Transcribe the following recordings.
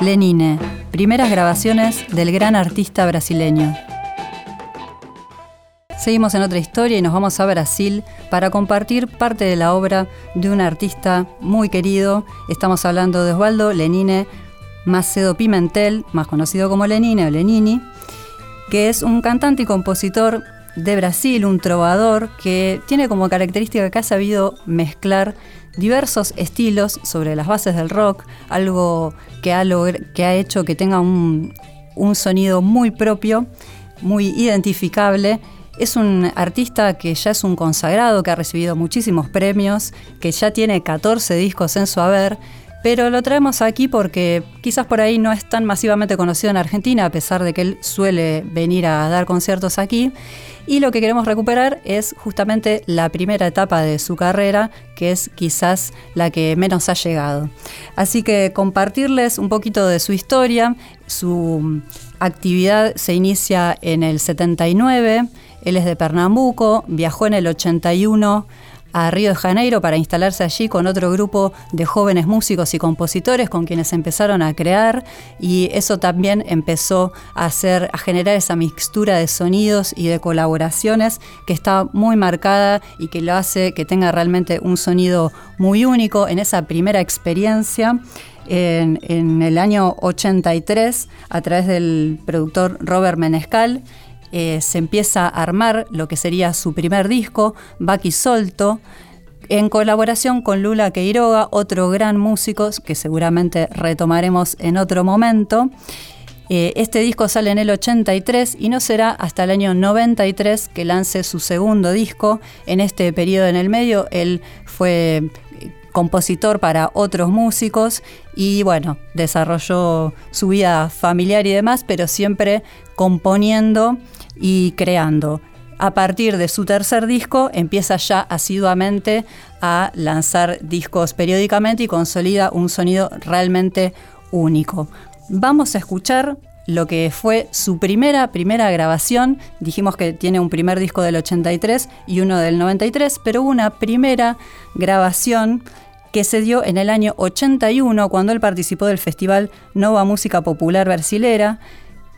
Lenine, primeras grabaciones del gran artista brasileño. Seguimos en otra historia y nos vamos a Brasil para compartir parte de la obra de un artista muy querido. Estamos hablando de Osvaldo Lenine Macedo Pimentel, más conocido como Lenine o Lenini, que es un cantante y compositor de Brasil, un trovador que tiene como característica que ha sabido mezclar diversos estilos sobre las bases del rock, algo que ha, que ha hecho que tenga un, sonido muy propio, muy identificable. Es un artista que ya es un consagrado, que ha recibido muchísimos premios, que ya tiene 14 discos en su haber, pero lo traemos aquí porque quizás por ahí no es tan masivamente conocido en Argentina, a pesar de que él suele venir a dar conciertos aquí. Y lo que queremos recuperar es justamente la primera etapa de su carrera, que es quizás la que menos ha llegado. Así que compartirles un poquito de su historia. Su actividad se inicia en el 79. Él es de Pernambuco, viajó en el 81 a Río de Janeiro para instalarse allí con otro grupo de jóvenes músicos y compositores con quienes empezaron a crear y eso también empezó a hacer a generar esa mixtura de sonidos y de colaboraciones que está muy marcada y que lo hace que tenga realmente un sonido muy único en esa primera experiencia. En, en, el año 83 a través del productor Robert Menescal eh, se empieza a armar lo que sería su primer disco, Baki Solto, en colaboración con Lula Queiroga, otro gran músico que seguramente retomaremos en otro momento. Eh, este disco sale en el 83 y no será hasta el año 93 que lance su segundo disco. En este periodo en el medio, él fue compositor para otros músicos y bueno, desarrolló su vida familiar y demás, pero siempre componiendo y creando. A partir de su tercer disco empieza ya asiduamente a lanzar discos periódicamente y consolida un sonido realmente único. Vamos a escuchar lo que fue su primera, primera grabación. Dijimos que tiene un primer disco del 83 y uno del 93, pero una primera grabación que se dio en el año 81 cuando él participó del festival Nova Música Popular Brasilera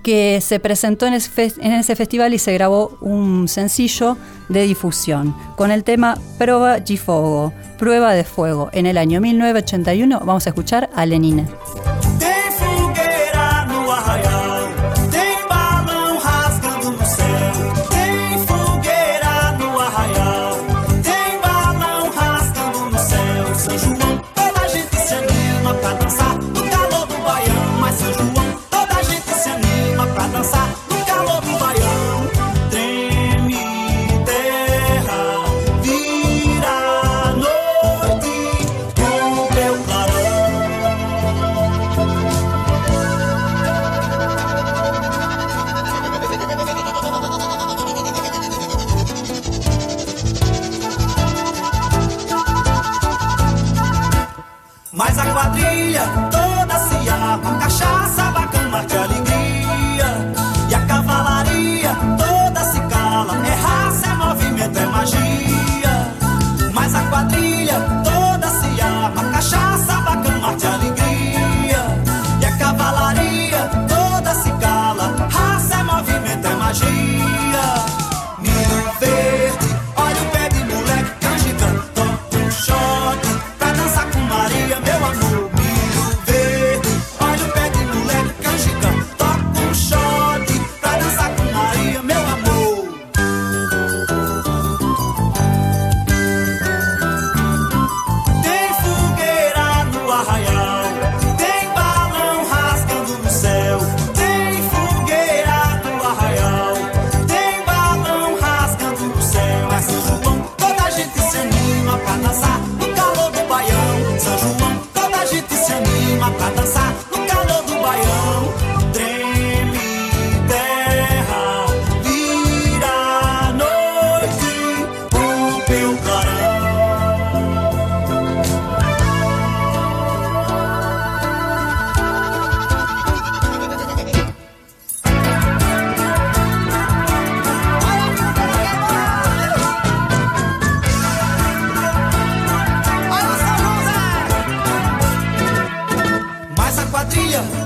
que se presentó en ese, festival y se grabó un sencillo de difusión con el tema Prova de Fogo, Prueba de Fuego. En el año 1981 vamos a escuchar a Lenine. Yeah. Hallelujah.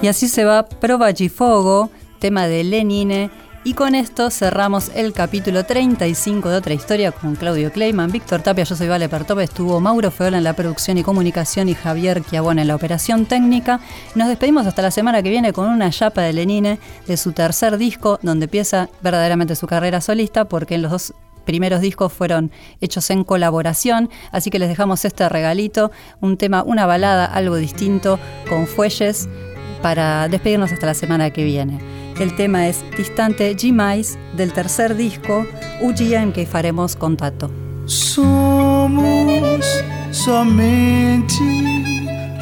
Y así se va Provagifogo, tema de Lenine. Y con esto cerramos el capítulo 35 de Otra Historia con Claudio Kleiman, Víctor Tapia, yo soy Vale Pertope, estuvo Mauro Feola en la producción y comunicación y Javier Chiabón en la operación técnica. Nos despedimos hasta la semana que viene con una chapa de Lenine de su tercer disco, donde empieza verdaderamente su carrera solista, porque en los dos primeros discos fueron hechos en colaboración, así que les dejamos este regalito, un tema, una balada, algo distinto, con fuelles, para despedirnos hasta la semana que viene. El tema es Distante G del tercer disco UGM que faremos contato. Somos somente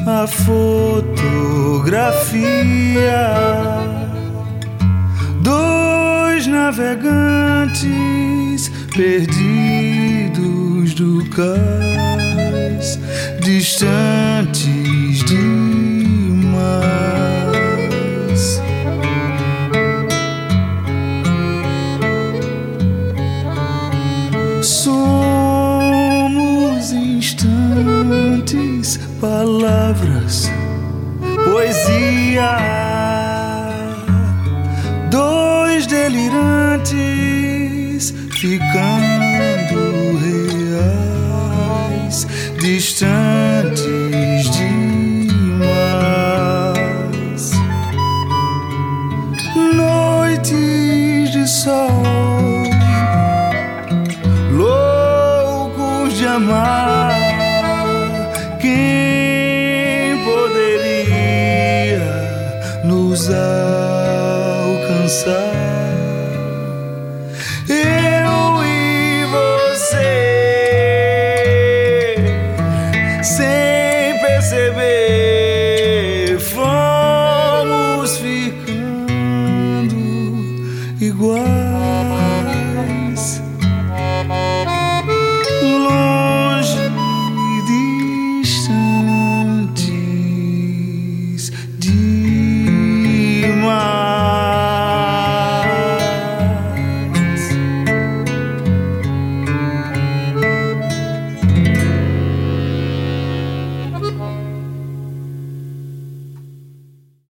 a fotografia dois navegantes perdidos do cais, distantes demais. Palavras, poesia. Dois delirantes ficando reais, distantes Quem poderia nos alcançar?